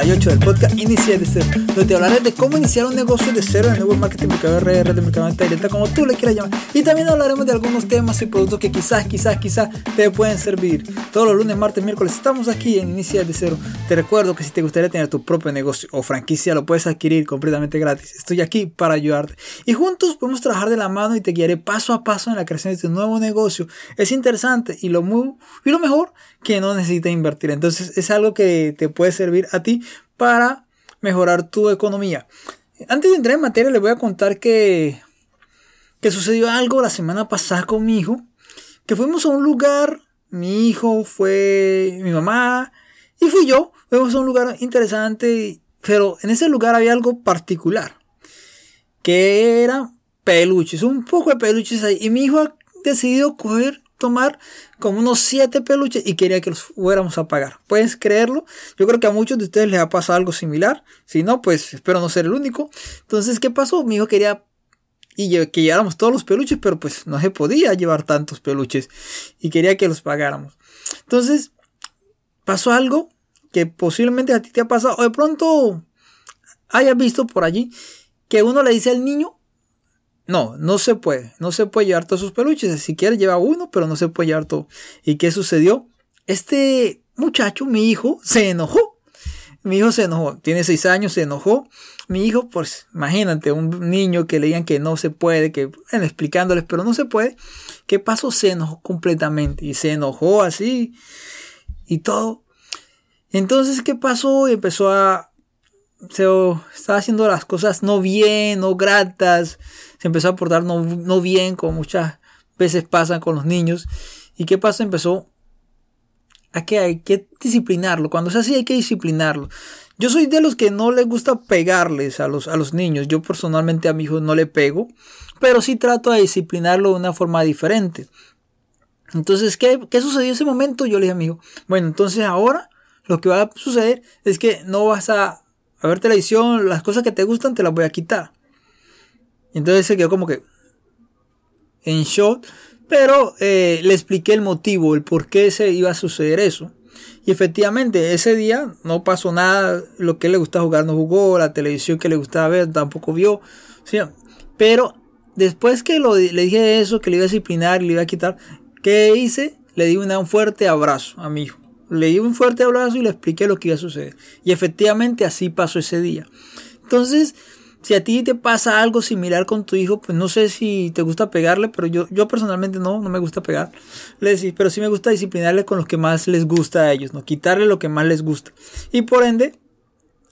38 del podcast Inicia de Cero, donde te hablaré de cómo iniciar un negocio de cero en el web marketing, mercado red, red de mercadante directa, como tú le quieras llamar. Y también hablaremos de algunos temas y productos que quizás, quizás, quizás te pueden servir. Todos los lunes, martes, miércoles estamos aquí en Inicia de Cero. Te recuerdo que si te gustaría tener tu propio negocio o franquicia, lo puedes adquirir completamente gratis. Estoy aquí para ayudarte. Y juntos podemos trabajar de la mano y te guiaré paso a paso en la creación de tu nuevo negocio. Es interesante y lo, muy, y lo mejor que no necesitas invertir. Entonces es algo que te puede servir a ti para mejorar tu economía. Antes de entrar en materia les voy a contar que, que sucedió algo la semana pasada con mi hijo. Que fuimos a un lugar, mi hijo fue mi mamá y fui yo. Fuimos a un lugar interesante, pero en ese lugar había algo particular. Que era peluches, un poco de peluches ahí. Y mi hijo ha decidido coger tomar como unos 7 peluches y quería que los fuéramos a pagar. ¿Puedes creerlo? Yo creo que a muchos de ustedes les ha pasado algo similar. Si no, pues espero no ser el único. Entonces, ¿qué pasó? Mi hijo quería y que lleváramos todos los peluches, pero pues no se podía llevar tantos peluches y quería que los pagáramos. Entonces, pasó algo que posiblemente a ti te ha pasado o de pronto hayas visto por allí que uno le dice al niño no, no se puede. No se puede llevar todos sus peluches. Si quieres lleva uno, pero no se puede llevar todo. ¿Y qué sucedió? Este muchacho, mi hijo, se enojó. Mi hijo se enojó. Tiene seis años, se enojó. Mi hijo, pues, imagínate, un niño que le digan que no se puede, que, explicándoles, pero no se puede. ¿Qué pasó? Se enojó completamente. Y se enojó así. Y todo. Entonces, ¿qué pasó? Empezó a se estaba haciendo las cosas no bien, no gratas, se empezó a portar no, no bien, como muchas veces pasan con los niños. ¿Y qué pasa? Empezó a que hay que disciplinarlo. Cuando es así hay que disciplinarlo. Yo soy de los que no les gusta pegarles a los, a los niños. Yo personalmente a mi hijo no le pego, pero sí trato de disciplinarlo de una forma diferente. Entonces, ¿qué, qué sucedió en ese momento? Yo le dije a mi hijo, bueno, entonces ahora lo que va a suceder es que no vas a a ver televisión, las cosas que te gustan te las voy a quitar. entonces se quedó como que en shock, pero eh, le expliqué el motivo, el por qué se iba a suceder eso. Y efectivamente, ese día no pasó nada, lo que le gustaba jugar no jugó, la televisión que le gustaba ver tampoco vio. Pero después que le dije eso, que le iba a disciplinar le iba a quitar, ¿qué hice? Le di un fuerte abrazo a mi hijo. Le di un fuerte abrazo y le expliqué lo que iba a suceder. Y efectivamente así pasó ese día. Entonces, si a ti te pasa algo similar con tu hijo, pues no sé si te gusta pegarle, pero yo, yo personalmente no, no me gusta pegar. pero sí me gusta disciplinarle con lo que más les gusta a ellos, ¿no? Quitarle lo que más les gusta. Y por ende,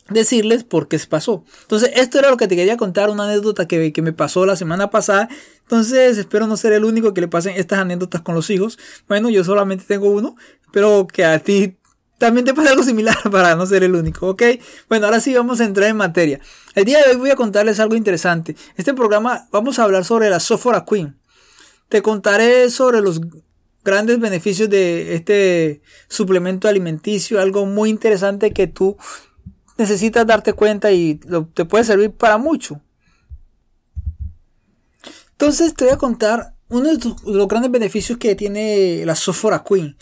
decirles por qué se pasó. Entonces, esto era lo que te quería contar, una anécdota que, que me pasó la semana pasada. Entonces, espero no ser el único que le pasen estas anécdotas con los hijos. Bueno, yo solamente tengo uno, pero que a ti también te pasa algo similar para no ser el único, ¿ok? Bueno, ahora sí vamos a entrar en materia. El día de hoy voy a contarles algo interesante. Este programa vamos a hablar sobre la Sophora Queen. Te contaré sobre los grandes beneficios de este suplemento alimenticio, algo muy interesante que tú necesitas darte cuenta y te puede servir para mucho. Entonces te voy a contar uno de los grandes beneficios que tiene la Sophora Queen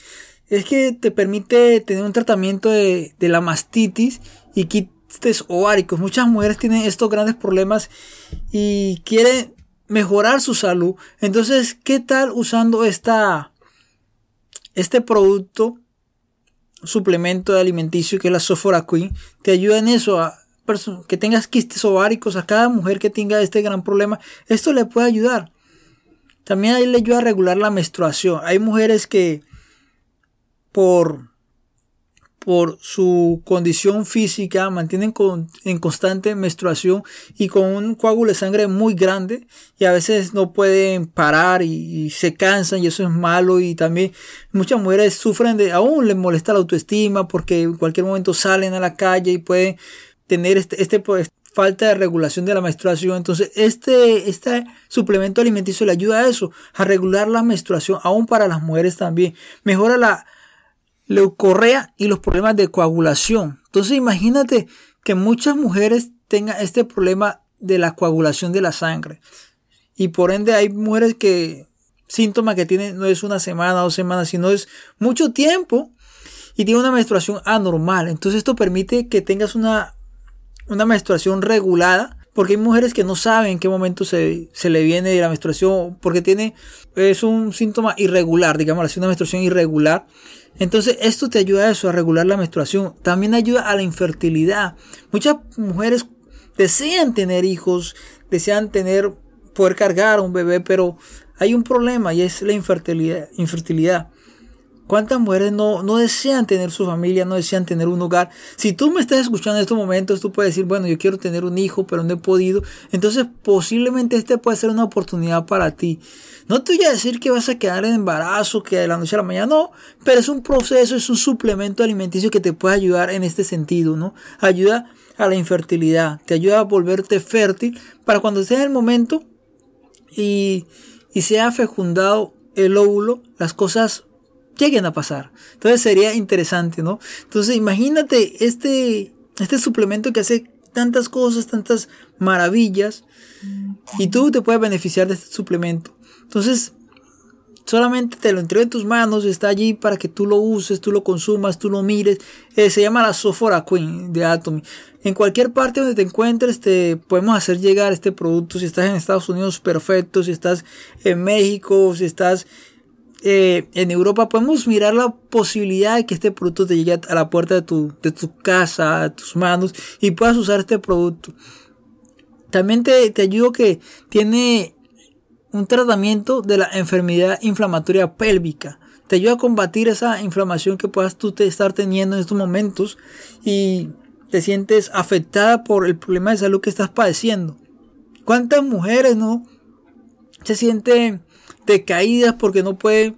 es que te permite tener un tratamiento de, la mastitis y quistes ováricos. Muchas mujeres tienen estos grandes problemas y quieren mejorar su salud. Entonces, ¿qué tal usando esta, este producto, suplemento alimenticio que es la Sophora Queen? Te ayuda en eso, a que tengas quistes ováricos, a cada mujer que tenga este gran problema. Esto le puede ayudar. También ahí le ayuda a regular la menstruación. Hay mujeres que por, por su condición física, mantienen en constante menstruación y con un coágulo de sangre muy grande y a veces no pueden parar y, se cansan y eso es malo y también muchas mujeres sufren de, aún les molesta la autoestima porque en cualquier momento salen a la calle y pueden tener este, este pues, falta de regulación de la menstruación. Entonces, este, este suplemento alimenticio le ayuda a eso, a regular la menstruación, aún para las mujeres también. Mejora la, leucorrea y los problemas de coagulación. Entonces imagínate que muchas mujeres tengan este problema de la coagulación de la sangre. Y por ende hay mujeres que síntomas que tienen no es una semana dos semanas, sino es mucho tiempo. y tiene una menstruación anormal. Entonces esto permite que tengas una, una menstruación regulada. Porque hay mujeres que no saben en qué momento se, se le viene la menstruación. Porque tiene, es un síntoma irregular, digamos así, una menstruación irregular. Entonces esto te ayuda a eso, a regular la menstruación. También ayuda a la infertilidad. Muchas mujeres desean tener hijos, desean tener, poder cargar un bebé, pero hay un problema y es la infertilidad. infertilidad. ¿Cuántas mujeres no, no desean tener su familia, no desean tener un hogar? Si tú me estás escuchando en estos momentos, tú puedes decir, bueno, yo quiero tener un hijo, pero no he podido. Entonces, posiblemente este puede ser una oportunidad para ti. No te voy a decir que vas a quedar en embarazo, que de la noche a la mañana, no, pero es un proceso, es un suplemento alimenticio que te puede ayudar en este sentido, ¿no? Ayuda a la infertilidad, te ayuda a volverte fértil para cuando estés en el momento y, y sea fecundado el óvulo, las cosas lleguen a pasar. Entonces sería interesante, ¿no? Entonces imagínate este, este suplemento que hace tantas cosas, tantas maravillas, y tú te puedes beneficiar de este suplemento. Entonces, solamente te lo entrego en tus manos, está allí para que tú lo uses, tú lo consumas, tú lo mires. Eh, se llama la Sophora Queen de Atomy. En cualquier parte donde te encuentres, te podemos hacer llegar este producto. Si estás en Estados Unidos, perfecto. Si estás en México, si estás eh, en Europa, podemos mirar la posibilidad de que este producto te llegue a la puerta de tu, de tu casa, a tus manos, y puedas usar este producto. También te, te ayudo que tiene un tratamiento de la enfermedad inflamatoria pélvica. Te ayuda a combatir esa inflamación que puedas tú estar teniendo en estos momentos y te sientes afectada por el problema de salud que estás padeciendo. ¿Cuántas mujeres no se sienten decaídas porque no pueden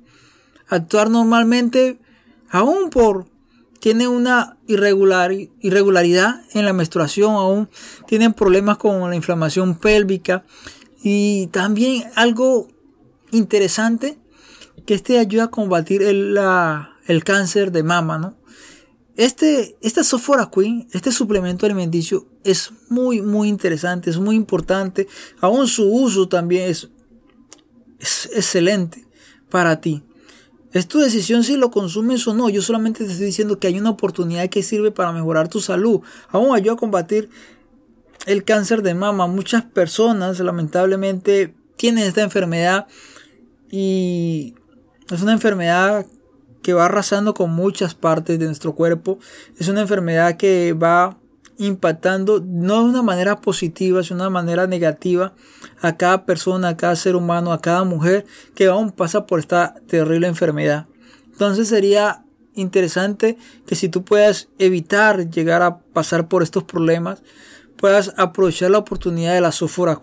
actuar normalmente aún por tienen una irregular, irregularidad en la menstruación, aún tienen problemas con la inflamación pélvica y también algo interesante que este ayuda a combatir el, el cáncer de mama, ¿no? Este, esta Sophora Queen, este suplemento alimenticio es muy, muy interesante, es muy importante. Aún su uso también es, es excelente para ti. Es tu decisión si lo consumes o no. Yo solamente te estoy diciendo que hay una oportunidad que sirve para mejorar tu salud. Aún ayuda a combatir el cáncer de mama. Muchas personas lamentablemente tienen esta enfermedad y es una enfermedad que va arrasando con muchas partes de nuestro cuerpo. Es una enfermedad que va impactando no de una manera positiva, sino de una manera negativa a cada persona, a cada ser humano, a cada mujer que aún pasa por esta terrible enfermedad. Entonces sería interesante que si tú puedas evitar llegar a pasar por estos problemas, puedas aprovechar la oportunidad de la Sophora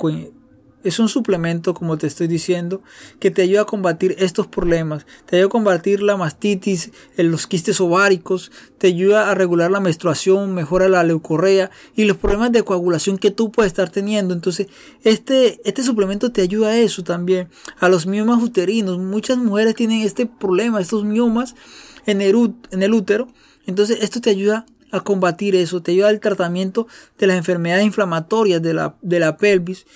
Es un suplemento, como te estoy diciendo, que te ayuda a combatir estos problemas. Te ayuda a combatir la mastitis, los quistes ováricos, te ayuda a regular la menstruación, mejora la leucorrea y los problemas de coagulación que tú puedes estar teniendo. Entonces, este, este suplemento te ayuda a eso también. A los miomas uterinos. Muchas mujeres tienen este problema, estos miomas en el, útero. Entonces, esto te ayuda a combatir eso, te ayuda al tratamiento de las enfermedades inflamatorias de la, de la pelvis.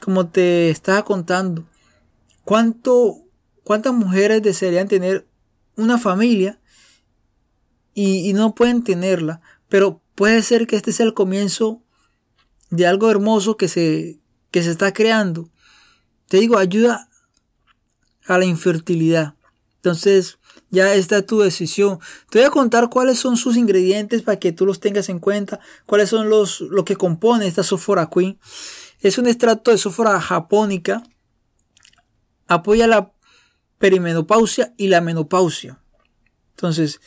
Como te estaba contando, ¿cuánto, ¿cuántas mujeres desearían tener una familia y, no pueden tenerla? Pero puede ser que este sea el comienzo de algo hermoso que se, que se está creando. Te digo, ayuda a la infertilidad. Entonces, ya está tu decisión. Te voy a contar cuáles son sus ingredientes para que tú los tengas en cuenta, cuáles son los lo que compone esta Sophora Queen. Es un extracto de Sophora japónica. Apoya la perimenopausia y la menopausia. Entonces,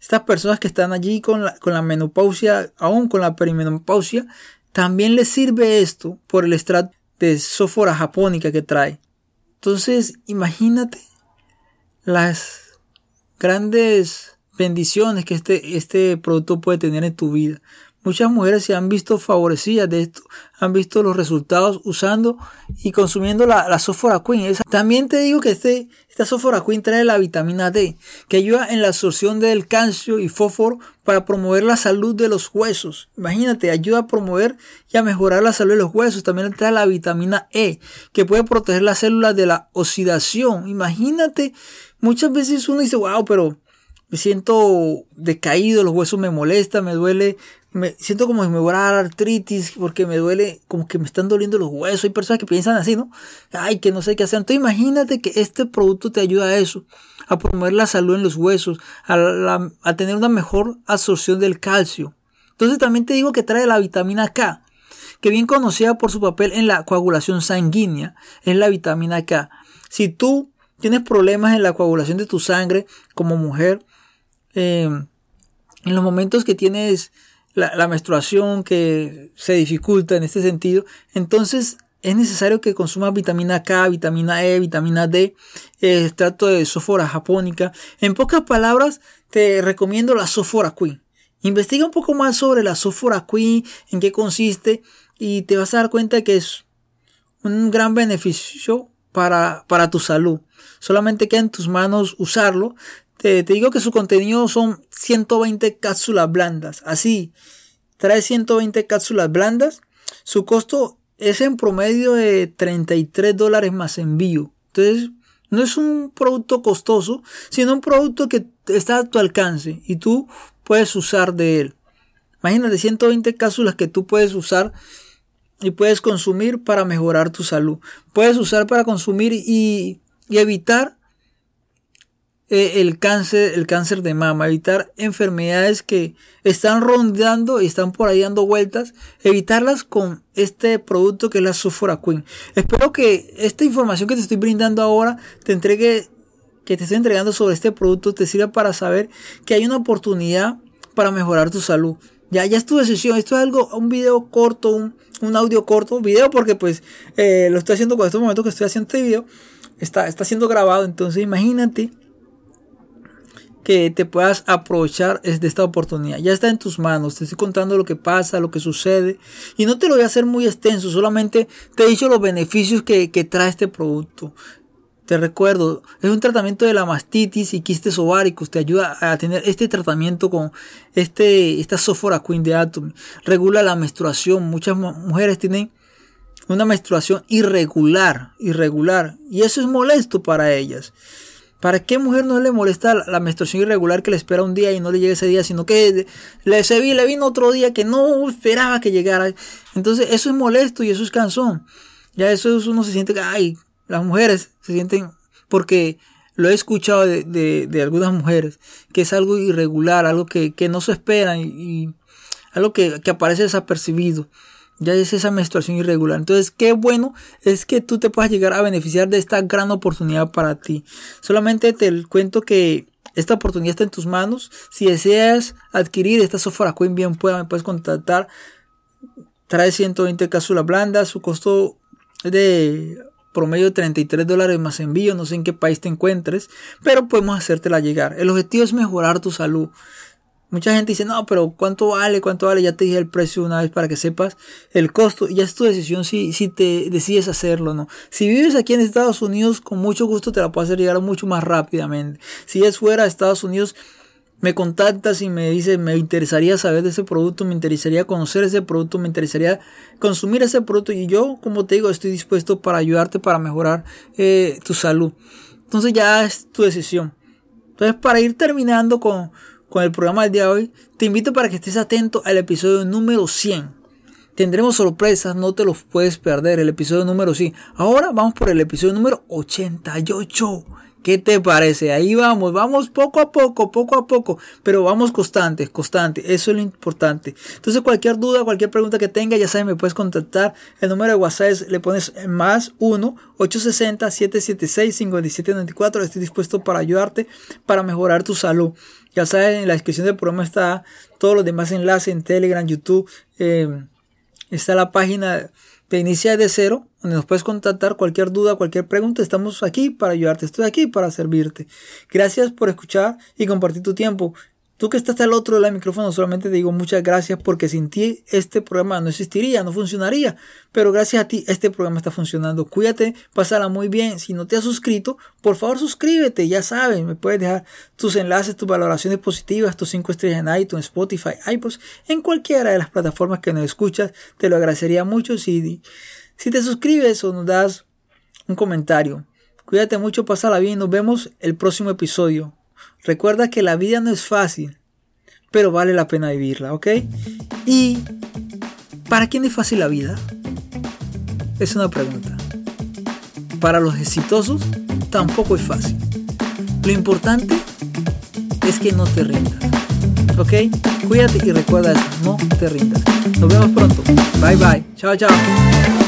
estas personas que están allí con la, con la menopausia, aún con la perimenopausia, también les sirve esto por el extracto de Sophora japónica que trae. Entonces, imagínate las grandes bendiciones que este, este producto puede tener en tu vida. Muchas mujeres se han visto favorecidas de esto, han visto los resultados usando y consumiendo la, la Queen. También te digo que este, esta Sophora Queen trae la vitamina D, que ayuda en la absorción del calcio y fósforo para promover la salud de los huesos. Imagínate, ayuda a promover y a mejorar la salud de los huesos. También trae la vitamina E, que puede proteger las células de la oxidación. Imagínate, muchas veces uno dice, wow, pero me siento decaído, los huesos me molestan, me duele, me siento como si me fuera a dar artritis porque me duele, como que me están doliendo los huesos. Hay personas que piensan así, ¿no? Ay, que no sé qué hacer. Entonces imagínate que este producto te ayuda a eso, a promover la salud en los huesos, a, a tener una mejor absorción del calcio. Entonces también te digo que trae la vitamina K, que bien conocida por su papel en la coagulación sanguínea, es la vitamina K. Si tú tienes problemas en la coagulación de tu sangre como mujer, eh, en los momentos que tienes la, menstruación que se dificulta en este sentido, entonces es necesario que consumas vitamina K, vitamina E, vitamina D, extracto de sófora japónica. En pocas palabras, te recomiendo la sófora queen. Investiga un poco más sobre la sófora queen, en qué consiste, y te vas a dar cuenta que es un gran beneficio para, para tu salud. Solamente queda en tus manos usarlo. Te, digo que su contenido son 120 cápsulas blandas. Así, trae 120 cápsulas blandas. Su costo es en promedio de 33 dólares más envío. Entonces, no es un producto costoso, sino un producto que está a tu alcance y tú puedes usar de él. Imagínate 120 cápsulas que tú puedes usar y puedes consumir para mejorar tu salud. Puedes usar para consumir y, evitar eh, el cáncer, el cáncer de mama, evitar enfermedades que están rondando y están por ahí dando vueltas, evitarlas con este producto que es la Sulfura Queen. Espero que esta información que te estoy brindando ahora te entregue, que te estoy entregando sobre este producto, te sirva para saber que hay una oportunidad para mejorar tu salud. Ya, ya es tu decisión. Esto es algo, un video corto, un, audio corto, video porque pues eh, lo estoy haciendo con estos momentos que estoy haciendo este video. Está, está siendo grabado, entonces imagínate que te puedas aprovechar de esta oportunidad. Ya está en tus manos, te estoy contando lo que pasa, lo que sucede. Y no te lo voy a hacer muy extenso, solamente te he dicho los beneficios que, que trae este producto. Te recuerdo, es un tratamiento de la mastitis y quistes ováricos. Te ayuda a tener este tratamiento con este, esta Sophora Queen de Atomy. Regula la menstruación. Muchas mujeres tienen una menstruación irregular, irregular. Y eso es molesto para ellas. ¿Para qué mujer no le molesta la, menstruación irregular que le espera un día y no le llega ese día, sino que le, se vi, le vino otro día que no esperaba que llegara? Entonces eso es molesto y eso es cansón. Ya eso es, uno se siente, ay, las mujeres se sienten, porque lo he escuchado de, algunas mujeres, que es algo irregular, algo que, no se espera y, algo que, aparece desapercibido. Ya es esa menstruación irregular. Entonces, qué bueno es que tú te puedas llegar a beneficiar de esta gran oportunidad para ti. Solamente te cuento que esta oportunidad está en tus manos. Si deseas adquirir esta Sofora Queen, bien pueda, me puedes contactar. Trae 120 cápsulas blandas. Su costo es de promedio 33 dólares más envío, no sé en qué país te encuentres, pero podemos hacértela llegar. El objetivo es mejorar tu salud. Mucha gente dice, no, pero ¿cuánto vale? ¿Cuánto vale? Ya te dije el precio una vez para que sepas el costo. Ya es tu decisión si, si te decides hacerlo o no. Si vives aquí en Estados Unidos, con mucho gusto te la puedo hacer llegar mucho más rápidamente. Si es fuera de Estados Unidos, me contactas y me dices, me interesaría saber de ese producto, me interesaría conocer ese producto, me interesaría consumir ese producto y yo, como te digo, estoy dispuesto para ayudarte para mejorar eh, tu salud. Entonces ya es tu decisión. Entonces para ir terminando con, con el programa del día de hoy, te invito para que estés atento al episodio número 100. Tendremos sorpresas, no te los puedes perder, el episodio número 100. Ahora vamos por el episodio número 88. ¿Qué te parece? Ahí vamos, vamos poco a poco, poco a poco, pero vamos constantes, constantes, eso es lo importante. Entonces cualquier duda, cualquier pregunta que tenga, ya sabes, me puedes contactar. El número de WhatsApp es, le pones más 1-860-776-5794. Estoy dispuesto para ayudarte, para mejorar tu salud. Ya sabes, en la descripción del programa está todos los demás enlaces en Telegram, YouTube, eh, está la página te inicia de cero, donde nos puedes contactar cualquier duda, cualquier pregunta. Estamos aquí para ayudarte, estoy aquí para servirte. Gracias por escuchar y compartir tu tiempo. Tú que estás al otro del micrófono, solamente te digo muchas gracias porque sin ti este programa no existiría, no funcionaría. Pero gracias a ti este programa está funcionando. Cuídate, pásala muy bien. Si no te has suscrito, por favor suscríbete. Ya sabes, me puedes dejar tus enlaces, tus valoraciones positivas, tus 5 estrellas en iTunes, Spotify, iPods, en cualquiera de las plataformas que nos escuchas. Te lo agradecería mucho si, si te suscribes o nos das un comentario. Cuídate mucho, pásala bien. Nos vemos el próximo episodio. Recuerda que la vida no es fácil, pero vale la pena vivirla, ¿ok? Y ¿para quién es fácil la vida? Es una pregunta. Para los exitosos tampoco es fácil. Lo importante es que no te rindas. ¿Ok? Cuídate y recuerda eso, no te rindas. Nos vemos pronto. Bye bye. Chao, chao.